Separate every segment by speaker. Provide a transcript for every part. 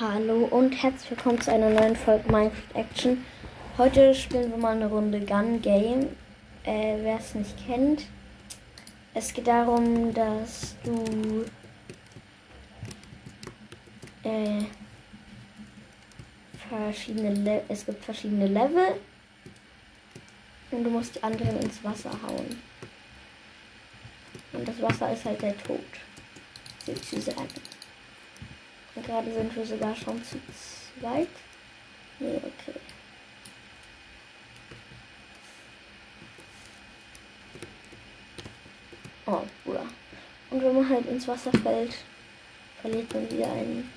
Speaker 1: Hallo und herzlich willkommen zu einer neuen Folge Minecraft Action. Heute spielen wir mal eine Runde Gun Game. Äh, Wer es nicht kennt, es geht darum, dass du äh, verschiedene Le es gibt verschiedene Level und du musst die anderen ins Wasser hauen. Und das Wasser ist halt der Tod, sozusagen. Gerade sind wir sogar schon zu zweit. Nee, okay. Oh, Bruder. Und wenn man halt ins Wasser fällt, verliert man wieder ein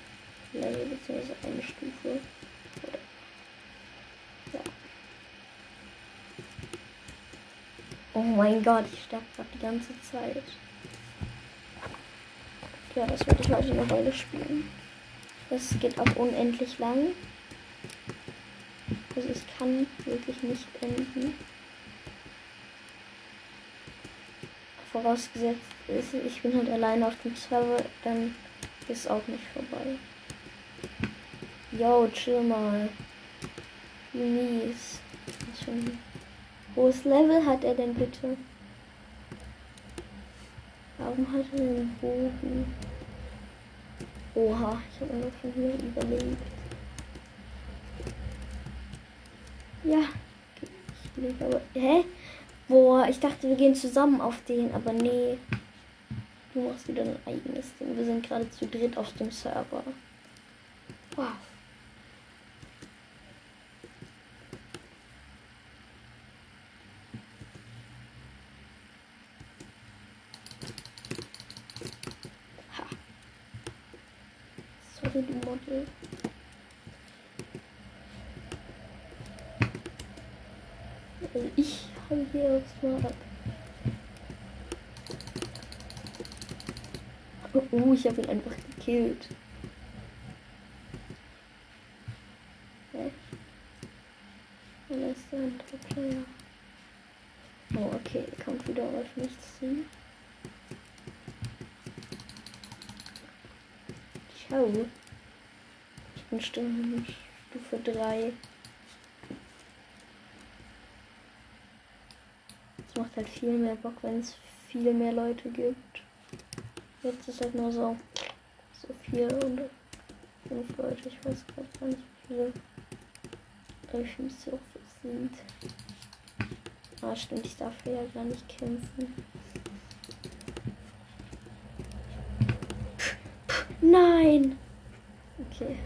Speaker 1: Level bzw. eine Stufe. Ja. Oh mein Gott, ich sterbe gerade die ganze Zeit. Ja, das werde ich heute eine Weile spielen. Das geht auch unendlich lang. Also es kann wirklich nicht enden. Vorausgesetzt ist, ich bin halt alleine auf dem Server, dann ist auch nicht vorbei. Yo, chill mal. Wie mies. Schon Hohes Level hat er denn bitte? Warum hat er den Bogen? Oha, ich habe nur von hier überlebt. Ja, ich lebe aber. Hä? Boah, ich dachte, wir gehen zusammen auf den, aber nee. Du machst wieder ein eigenes Ding. Wir sind gerade zu dritt auf dem Server. Wow. Model. Also ich habe hier aufs Mal ab. Oh, ich habe ihn einfach gekillt. Hä? Wo ist der andere Player? Oh, okay, er kommt wieder auf mich zu. Ich bin Stufe 3. Es macht halt viel mehr Bock, wenn es viel mehr Leute gibt. Jetzt ist halt nur so, so vier oder fünf Leute. Ich weiß gar nicht, wie viele. Es so sind. Ah, stimmt, ich darf ja gar nicht kämpfen. Nein! Okay.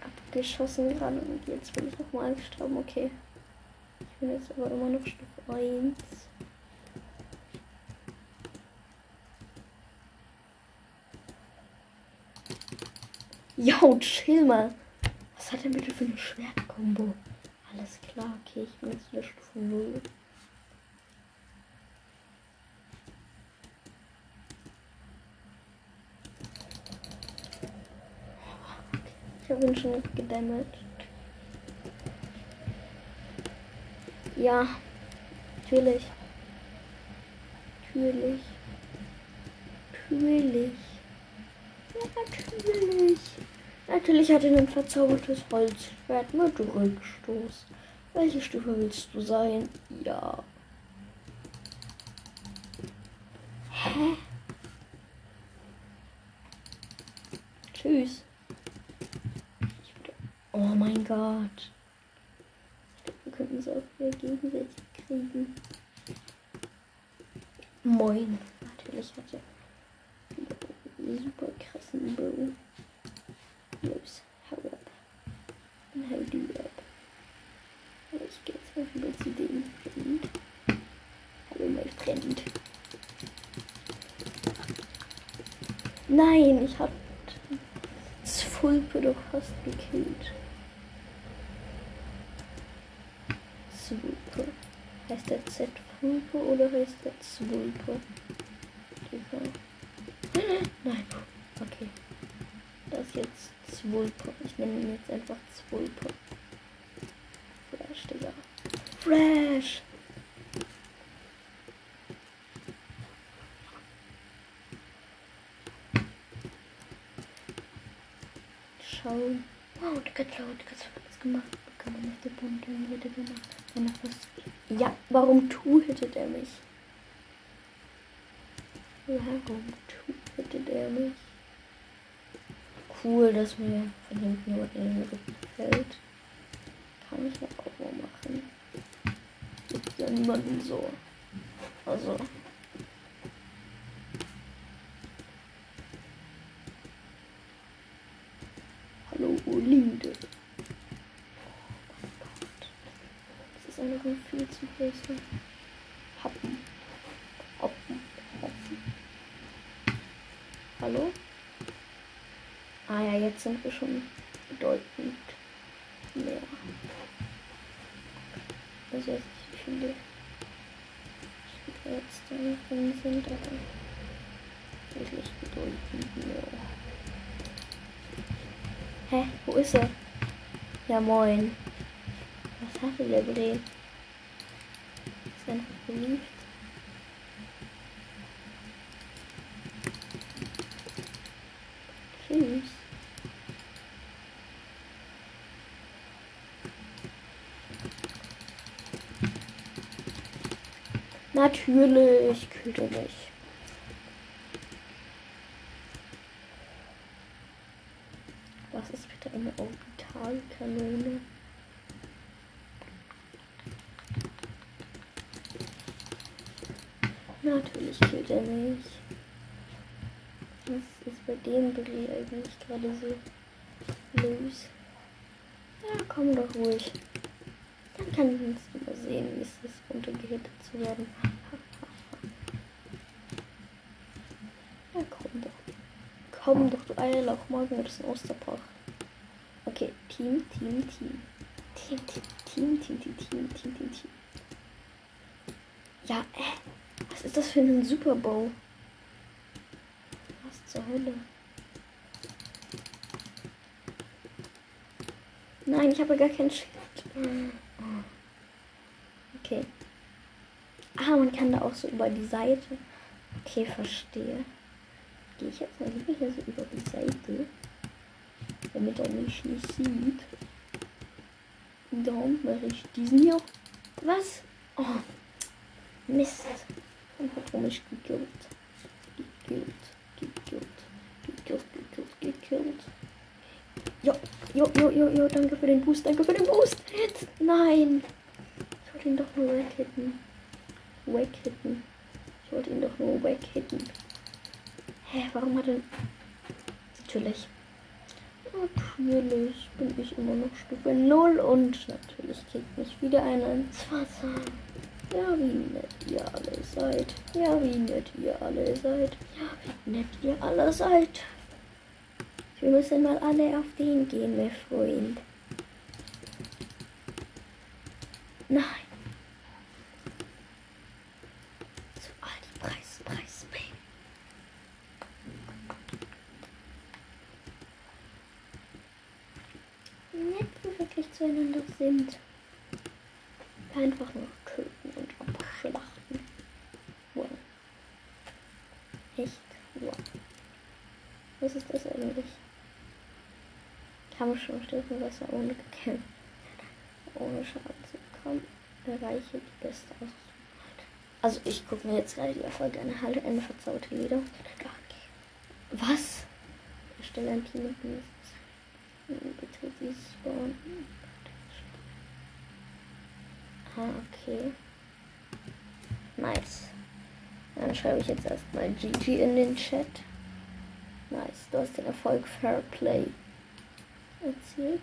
Speaker 1: Abgeschossen gerade und jetzt bin ich nochmal gestorben. Okay. Ich bin jetzt aber immer noch Stufe 1. Jo, chill mal. Was hat er bitte für eine Schwertkombo? Alles klar, okay, ich bin jetzt wieder Stufe 0. Ich habe ihn schon gedamaged. Ja, natürlich. Natürlich. Natürlich. Ja, natürlich. Natürlich hat er ein verzaubertes Holzschwert mit Rückstoß. Welche Stufe willst du sein? Ja. Hä? Tschüss. Oh mein Gott. Wir könnten es auch wieder gegenseitig kriegen. Moin. Natürlich hat er einen super krassen Bow. Los, hau ab. Und hau du ab. Ich gehe jetzt mal rüber zu dem Freund. Hallo, mein Freund. Nein, ich hab Fulpe doch fast gekillt. Zwulpe. Heißt der Z Fulpe oder heißt der Zwulpe? Nein. Okay. Das ist jetzt Zwulpe. Ich nenne ihn jetzt einfach Zwulpe. Flash, Digga. Flash! schauen. Wow, der Götzler hat ganz was gemacht. Kann man nicht der Bunte hätte gemacht. Wenn er was. Ja, warum tuhtet er mich? Warum tuhtet er mich? Cool, dass mir von hinten jemand in den Rücken fällt. Kann ich ja auch mal machen. Gibt ja niemanden so. Also. Hallo, Linde. Das ist einfach nur viel zu böse. Happen. Hoppen. Hoppen. Hallo? Ah ja, jetzt sind wir schon bedeutend mehr. Also jetzt wie viele da drin sind, aber wirklich bedeutend mehr. Hä? Wo ist er? Ja moin. Was hatte der Bre? Ist einfach beliebt. Tschüss. Natürlich kühlt er mich. Was ist bitte eine Orbitalkanone? Natürlich killt er mich. Was ist bei dem Brie eigentlich gerade so los? Ja, komm doch ruhig. Dann kann ich uns übersehen, wie es ist, runtergehittet zu werden. ja, komm doch. Komm doch, du Eierlauch. Morgen wird es ein Osterbrauch. Okay, Team, Team, Team. Team, Team, Team, Team, Team, Team, Team, Team, Team. Ja, äh. Was ist das für ein Super Bowl? Was zur Hölle? Nein, ich habe gar kein Schild. Okay. Ah, man kann da auch so über die Seite. Okay, verstehe. Gehe ich jetzt mal lieber hier so über die Seite. Damit er mich nicht sieht. Darum mache ich diesen hier. Was? Oh. Mist. Und hat mich gekillt. Gekillt. Gekillt. Gekillt, gekillt, gekillt. Jo, jo, jo, jo, jo, danke für den Boost, danke für den Boost. Nein. Ich wollte ihn doch nur weghitten. Weghitten. Ich wollte ihn doch nur weghitten. Hä, warum hat er... Natürlich. Natürlich bin ich immer noch Stufe 0 und natürlich kriegt mich wieder einer ins Wasser. Ja, wie nett ihr alle seid. Ja, wie nett ihr alle seid. Ja, wie nett ihr alle seid. Wir müssen mal alle auf den gehen, mein Freund. Nein. Zu Aldi Preis, Preis, Baby. Wie nett wir wirklich zueinander sind. Einfach nur töten und abschlachten. Wow. Echt? Wow. Was ist das eigentlich? Kampfschwimmstiefel Wasser ohne gekämpft. Ohne Schaden zu bekommen. Erreiche die beste Ausrüstung. Also ich gucke mir jetzt gerade die Erfolge an. Halle eine verzauberte Lieder. Was? Erstelle ein Team mit mir. Bitte dieses Spawn. Ah, okay. Nice. Dann schreibe ich jetzt erstmal GG in den Chat. Nice. Du hast den Erfolg Fair Play erzielt.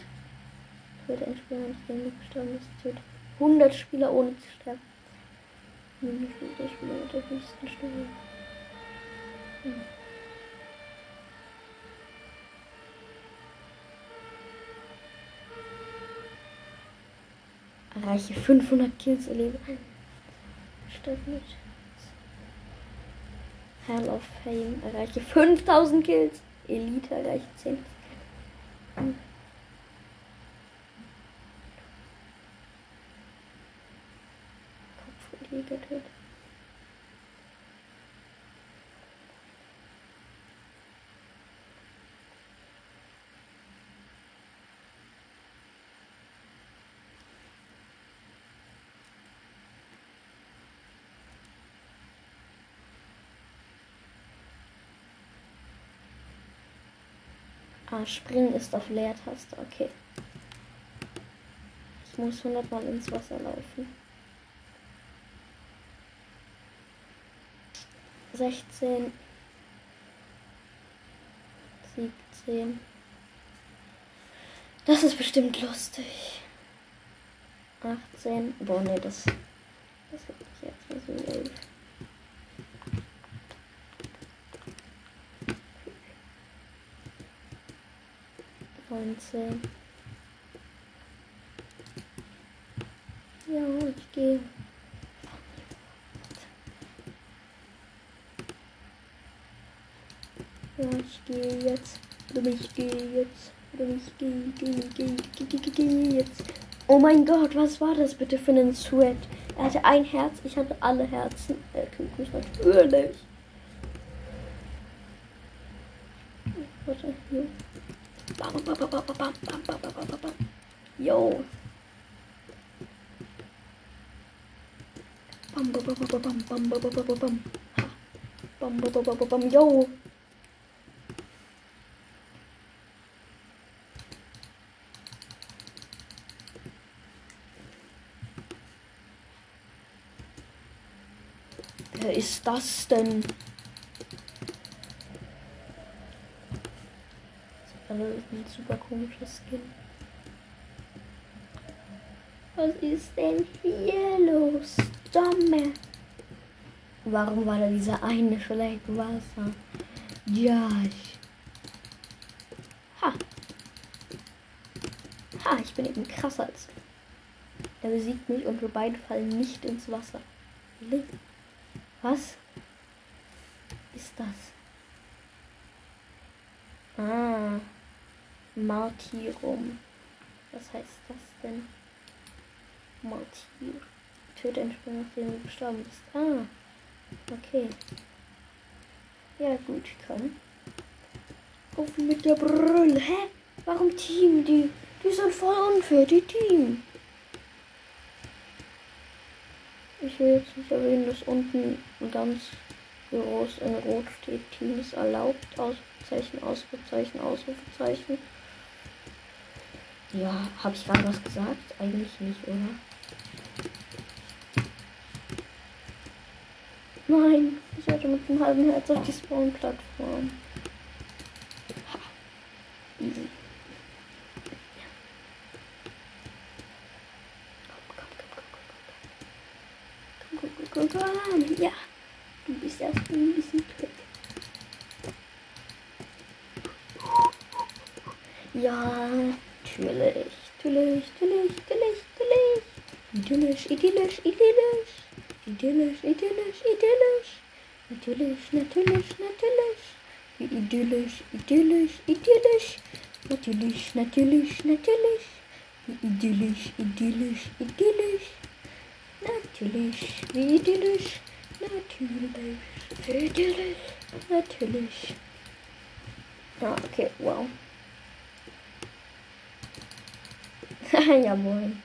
Speaker 1: Wird ein Spieler nicht gegen gestorben ist, tötet 100 Spieler ohne zu sterben. Mindestens der Spieler mit der höchsten Stufe. Hm. Erreiche 500 Kills erlebe. Statt mit Hall of Fame erreiche 5000 Kills. Elite erreiche 10. Hm. getötet. Ah, springen ist auf Leertaste, okay. Ich muss hundertmal ins Wasser laufen. 16. 17. Das ist bestimmt lustig. 18. Boah, nee, das. Das mich jetzt nicht so 11. Neunzehn. Ja, ich gehe. Ich gehe jetzt. Oder ich gehe jetzt. Oder ich gehe, gehe, gehe, gehe, gehe, gehe jetzt. Oh mein Gott, was war das bitte für ein Sweat? Er hatte ein Herz, ich hatte alle Herzen. Er kriegt mich natürlich. Warte, hier. Bam, bam, bam, bam, bam, bam, bam, bam, bam, bam. Yo. Bam, bam, bam, bam, bam, bam, bam, bam, bam, bam. Bam, bam, bam, bam, bam, yo. Wer das denn? Das ist ein super komisches Skin. Was ist denn hier los? Dumme. Warum war da dieser eine Schleck Wasser? Ja. Ha. Ha, ich bin eben krasser als du. Er besiegt mich und wir beide fallen nicht ins Wasser. Really? Was ist das? Ah, Martyrum. Was heißt das denn? Martyr. Töte einen Spieler, nachdem du gestorben bist. Ah, okay. Ja, gut, komm. Auf mit der Brille. Hä? Warum Team? Die, die sind voll unfair, die Team. Ich will jetzt nicht erwähnen, dass unten ganz groß in Rot steht, Team ist erlaubt, Ausrufezeichen, Ausrufezeichen, Ausrufezeichen. Ja, habe ich gerade was gesagt? Eigentlich nicht, oder? Nein, ich hatte mit einem halben Herz auf die Spawn-Plattform. Natürlich, natürlich. Wie idyllisch, idyllisch, idyllisch. Natürlich, natürlich, natürlich. Wie idyllisch, idyllisch, idyllisch. Natürlich, wie idyllisch. Natürlich, idyllisch, natürlich. Ah, okay, wow. ja, moin.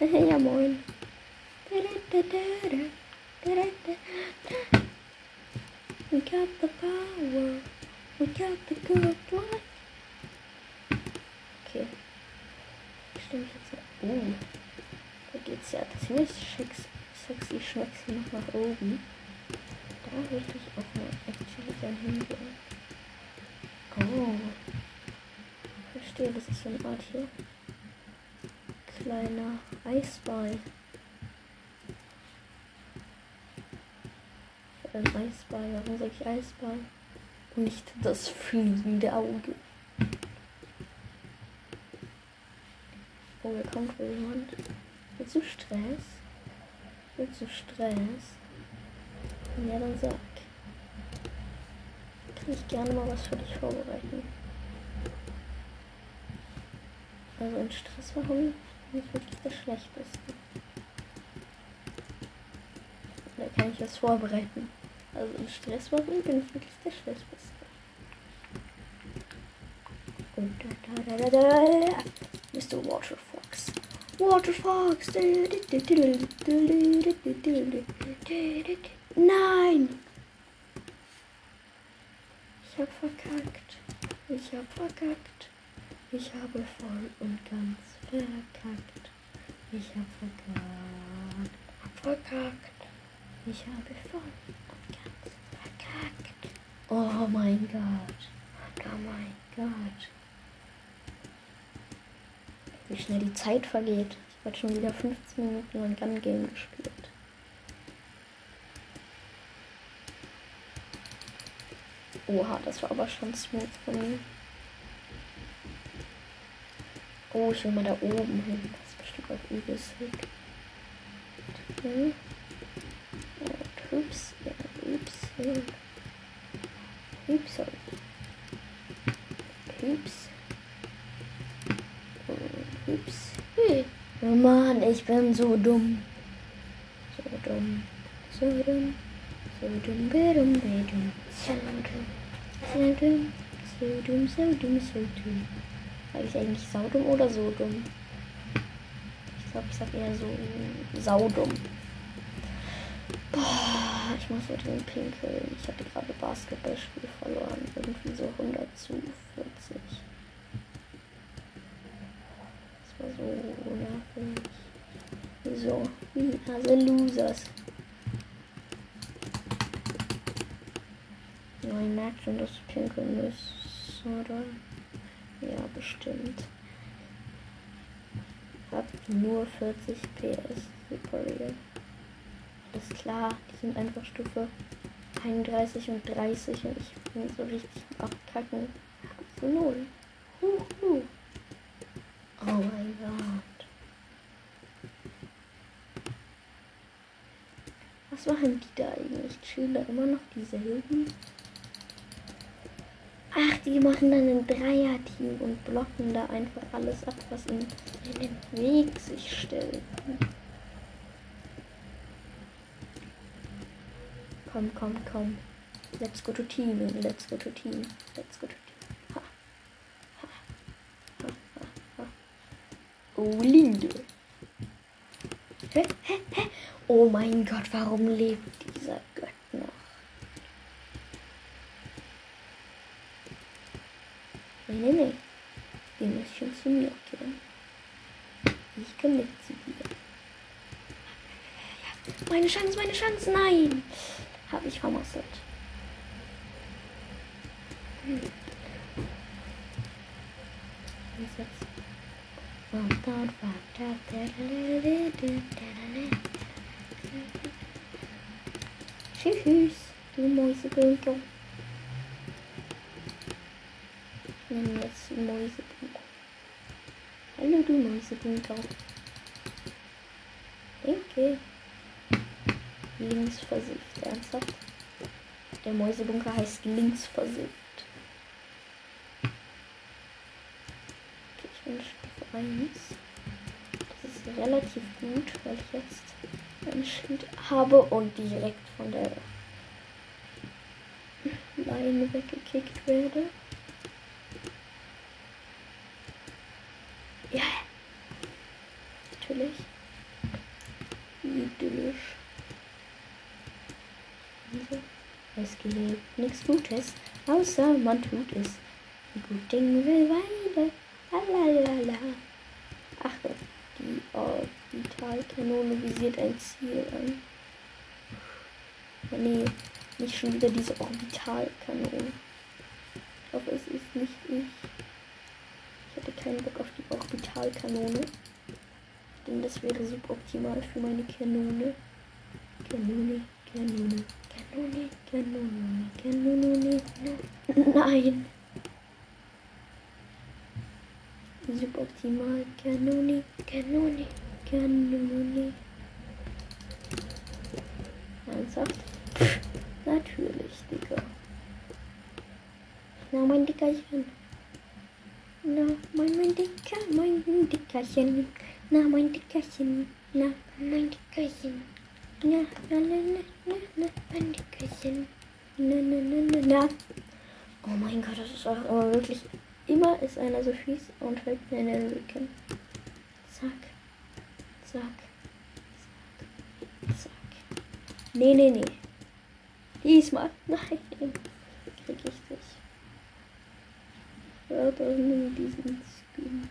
Speaker 1: ja, moin. We got the power. We got the good life. Okay. Stimmt jetzt. Uh. Da geht's ja ziemlich schick, sexy schmexy noch nach oben. Da würde ich auch mal actually gern hingehen. Oh. Verstehe, das ist so eine Art hier. Kleiner Eisball. Ein Eisball, warum sag ich Eisball? Und nicht das fliegende Auge. Oh, da kommt jemand. Willst du Stress? Willst du Stress? Ja, dann sag. Kann ich gerne mal was für dich vorbereiten. Also in Stress machen nicht wirklich das Schlechteste. Da kann ich was vorbereiten. Also in Stress machen bin ich wirklich der Schlechteste. Und da, da, da, da, da. Mr. Water Fox. Water Fox. Nein! Ich hab verkackt. Ich hab verkackt. Ich habe voll und ganz verkackt. Ich hab verkackt. Verkackt. Ich habe voll. Oh mein Gott. Oh mein Gott. Wie schnell die Zeit vergeht. Ich habe schon wieder 15 Minuten lang Gun Game gespielt. Oha, das war aber schon smooth von mir. Oh, ich will mal da oben hin. Das ist bestimmt auch übelst sick. Okay. Ja, Hübs, ja, Hübs, ja. Hübs. Hübs. Hey. Oh Mann, ich bin so dumm. So dumm. So dumm. So dumm, dumm, dumm. So dumm. So dumm. So dumm, so dumm, so dumm. Sag ich eigentlich saudumm oder so dumm? Ich glaube, ich sag eher so saudumm. Boah, ich muss heute den pinkeln. Ich hatte gerade Basketballspiel verloren. Irgendwie so 100 zu 40. Das war so nervig. Wieso? Wie? Also Losers. Ja, ich merke schon, dass du pinkeln musst, oder? Ja, bestimmt. Hab nur 40 PS. Super real. Ist klar, die sind einfach Stufe 31 und 30 und ich bin so richtig abkacken. So null. Huhu. Oh mein Gott. Was machen die da eigentlich? Schüler immer noch dieselben? Ach, die machen dann ein Dreier-Team und blocken da einfach alles ab, was ihnen in den Weg sich stellt. Komm, komm, komm. Let's go to team. Let's go to team. Let's go to team. Ha. Ha. Ha. Oh, Linde. Oh mein Gott, warum lebt dieser Gott noch? Nee, nee, nee. Wir müssen schon zu mir gehen. Ich kann mit zu dir. Meine Chance, meine Chance, nein! Habe ich vermasselt. Hm. Tschüss, du Mäusebünkel. Ich nenne jetzt Mäusebünkel. Hallo, du Mäusebünkel. Danke. Links versifft, ernsthaft? Der Mäusebunker heißt links versifft. Okay, ich bin Stufe 1. Das ist relativ gut, weil ich jetzt ein Schild habe und direkt von der Leine weggekickt werde. Ja. Natürlich. Idyllisch. Es gibt nichts Gutes, außer man tut es. Die gut Ding will weiter. Lalalala. Ach, die Orbitalkanone visiert ein Ziel an. Nee, nicht schon wieder diese Orbitalkanone. Ich hoffe, es ist nicht ich. Ich hatte keinen Bock auf die Orbitalkanone. Denn das wäre suboptimal für meine Kanone, Kanone, Kanone. Nein. Suboptimal. Kanone, Kanone, Kanone. Ernsthaft? Natürlich, Digga. Na, mein Dickerchen. Na, mein, mein Dicker, mein Dickerchen. Na, mein Dickerchen. Na, mein Dickerchen. Na, na, na, na, na, Dickerchen. Na, na, na, na, na. Oh mein Gott, das ist auch immer wirklich. Immer ist einer so fies und fällt mir in den Rücken. Zack. Zack. Zack. Zack. Nee, nee, nee. Diesmal. Nein. Krieg ich dich. Wörter in diesen Skin.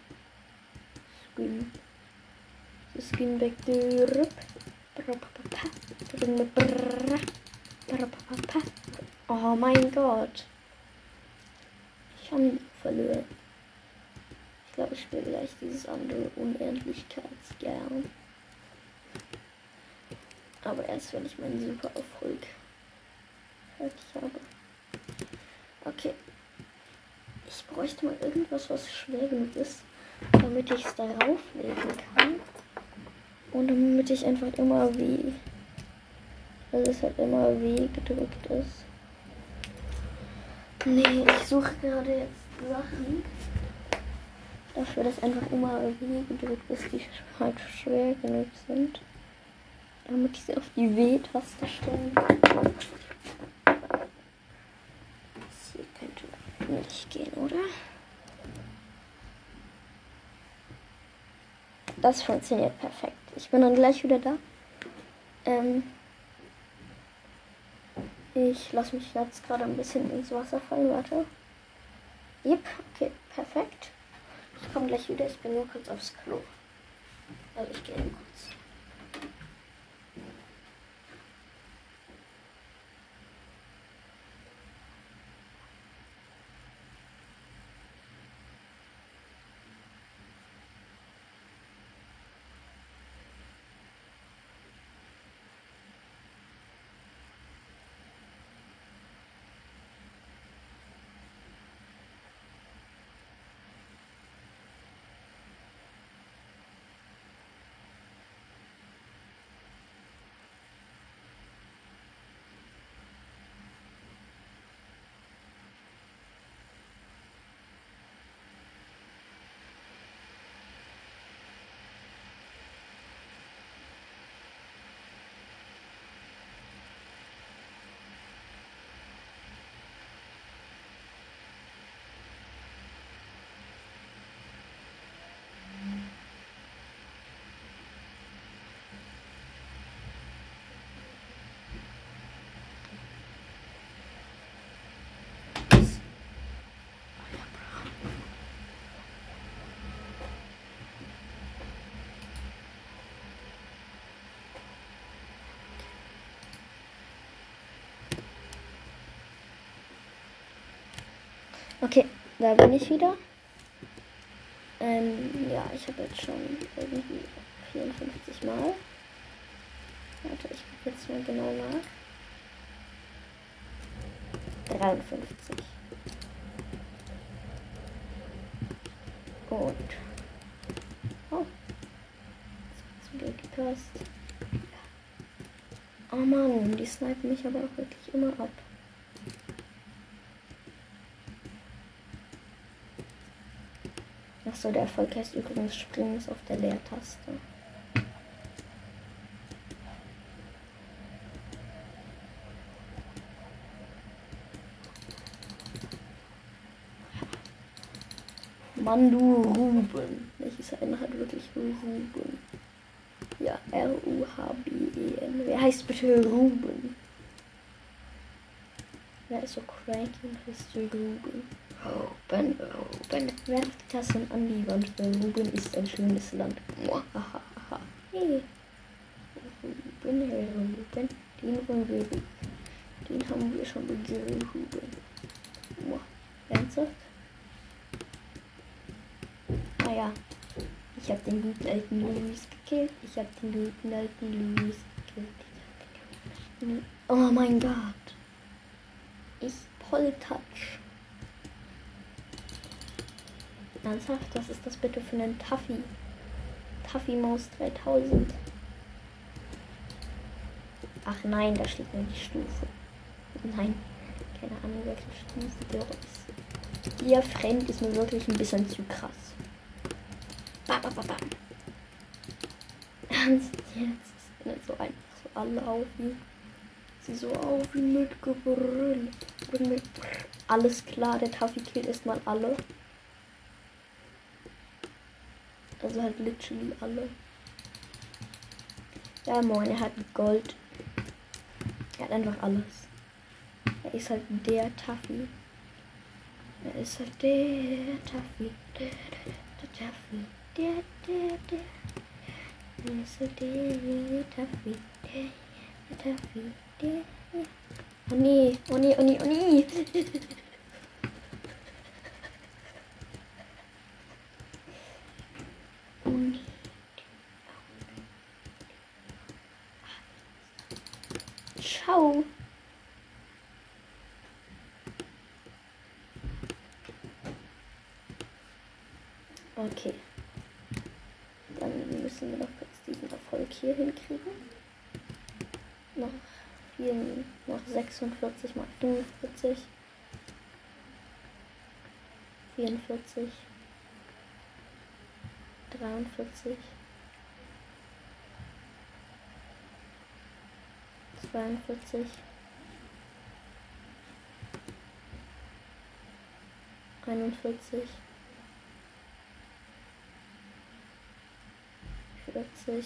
Speaker 1: Skin. Skin weg. Oh mein Gott. Ich habe verloren. Ich glaube, ich spiele gleich dieses andere Unendlichkeitsgern. Aber erst wenn ich meinen super Erfolg fertig habe. Okay. Ich bräuchte mal irgendwas, was schwer genug ist, damit ich es darauf legen kann. Und damit ich einfach immer wie. Dass es halt immer W gedrückt ist. Nee, ich suche gerade jetzt Sachen. Dafür, dass einfach immer W gedrückt ist, die halt schwer genug sind. Damit ich sie auf die W-Taste stellen kann. nicht gehen, oder? Das funktioniert perfekt. Ich bin dann gleich wieder da. Ähm ich lasse mich jetzt gerade ein bisschen ins Wasser fallen. Warte. Yep, okay, perfekt. Ich komme gleich wieder. Ich bin nur kurz aufs Klo. Also ich gehe kurz. Okay, da bin ich wieder. Ähm, ja, ich habe jetzt schon irgendwie 54 Mal. Warte, ich gucke jetzt mal genau nach. 53. Und. Oh. Zum Glück gepasst. Oh Mann, die snipen mich aber auch wirklich immer ab. Achso, der Erfolg heißt übrigens Springs auf der Leertaste. Mandu Ruben. Welches einer hat wirklich Ruben? Ja, R-U-H-B-E-N. Wer heißt bitte Ruben? Wer ist so cranky und heißt Ruben? Ruben, Ruben. Werft Tassen an die Wand, weil Ruben ist ein schönes Land. Muahaha. Hey. Ruben, hey Ruben. Den wollen wir Den haben wir schon begehrt, Ruben. Muah. Ernsthaft? Naja. Ich habe den guten alten Louis gekillt. Ich habe den guten alten Louis gekillt. Oh mein Gott. Ich Poltouch. Ernsthaft? Was ist das bitte für ein Taffy? Taffy Maus 3000. Ach nein, da steht nur die Stufe. Nein, keine Ahnung, welche Stufe der ist. Ihr Fremd ist mir wirklich ein bisschen zu krass. Ba, ba, ba, ba. Ernst jetzt? Ist nicht so einfach so alle. Sie so auf mit Gebrüll. Alles klar, der Taffy killt erstmal alle. Also halt literally alle. Ja, moin, er hat Gold. Er hat einfach alles. Er ist halt der Taffy. Er ist halt der Taffy. Der, der, der Taffy. Der, der, der. Er ist halt der Taffy. Der, der Taffy. Oh nee, oh nee, oh nee. Oh nee. Ciao. Okay. Dann müssen wir noch kurz diesen Erfolg hier hinkriegen. Noch, vier, noch 46 mal 45. 44. 43. 42. 41. 40.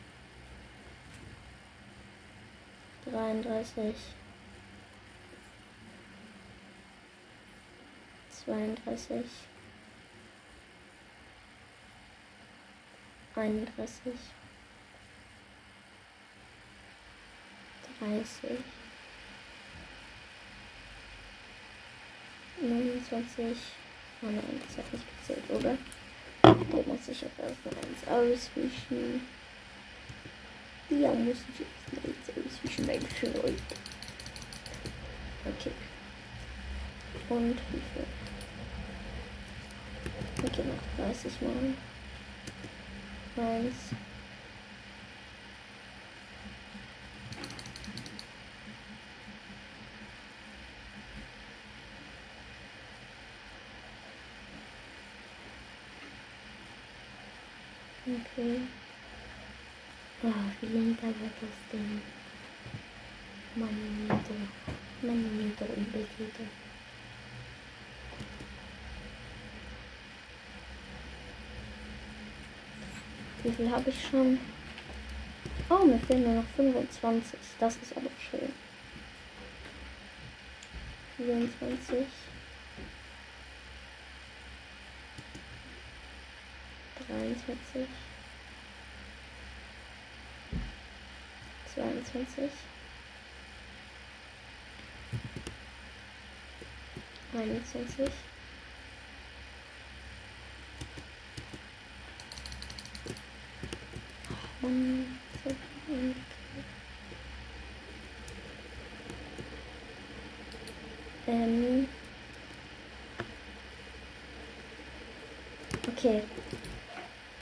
Speaker 1: 33. 32. 31. 30. 29. Oh nein, das hat nicht gezählt, oder? Der muss ich jetzt erstmal eins auswischen. Ja, muss ich jetzt mal eins auswischen, mein Freund. Okay. Und viel? Okay, noch 30 Mal. Eins. Okay. Oh, wie lange dauert das denn? Meine Meter. Meine Meter und Betäter. Wie viel habe ich schon? Oh, mir fehlen nur noch 25. Das ist aber schön. 24. 23. 22. 21. Um, ähm. Okay.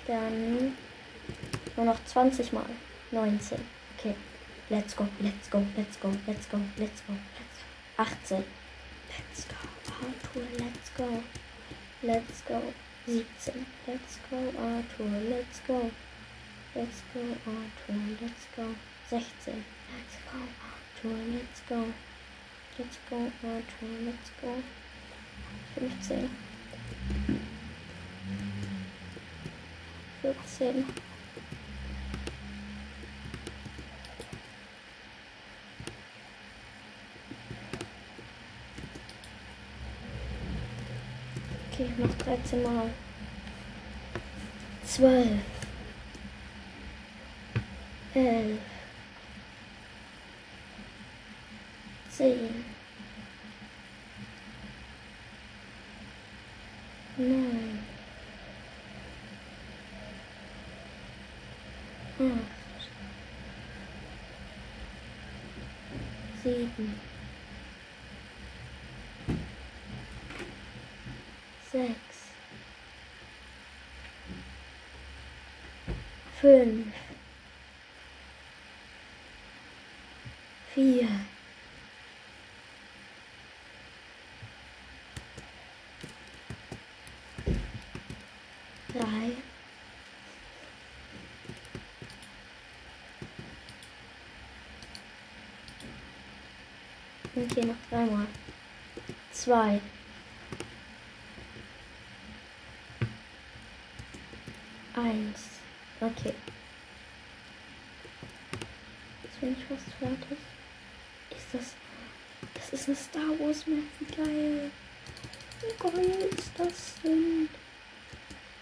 Speaker 1: Dann nur noch 20 mal. 19. Okay. Let's go, let's go, let's go, let's go, let's go, let's go. 18. Let's go. Arthur, let's go. Let's go. 17. Let's go, Arthur, let's go. Let's go, Arthur, let's go. 16. Let's go, Arthur, let's go. Let's go, Arthur, let's go. 15. 14. 13 Mal. 12. 11. 10. 9. acht, sieben, fünf, vier, drei, okay, noch einmal. zwei, Das ist eine Star Wars Map. Wie geil. Wie geil ist das denn?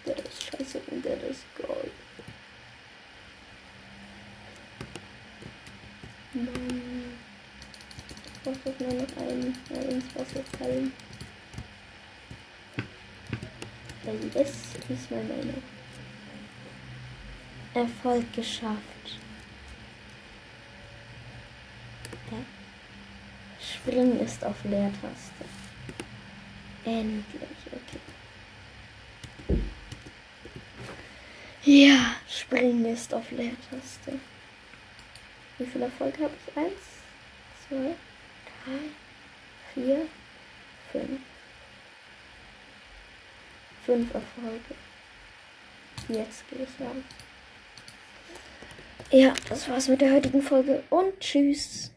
Speaker 1: Der ist scheiße und der ist geil. Mann. Ich brauche jetzt nur noch einen. Ja, ins Wasser fallen. Weil das ist meine Meinung. Erfolg geschafft. Hä? Springen ist auf Leertaste. Endlich, okay. Ja, springen ist auf Leertaste. Wie viel Erfolg habe ich? Eins, zwei, drei, vier, fünf. Fünf Erfolge. Jetzt gehe ich lang. Ja, das war's mit der heutigen Folge und tschüss.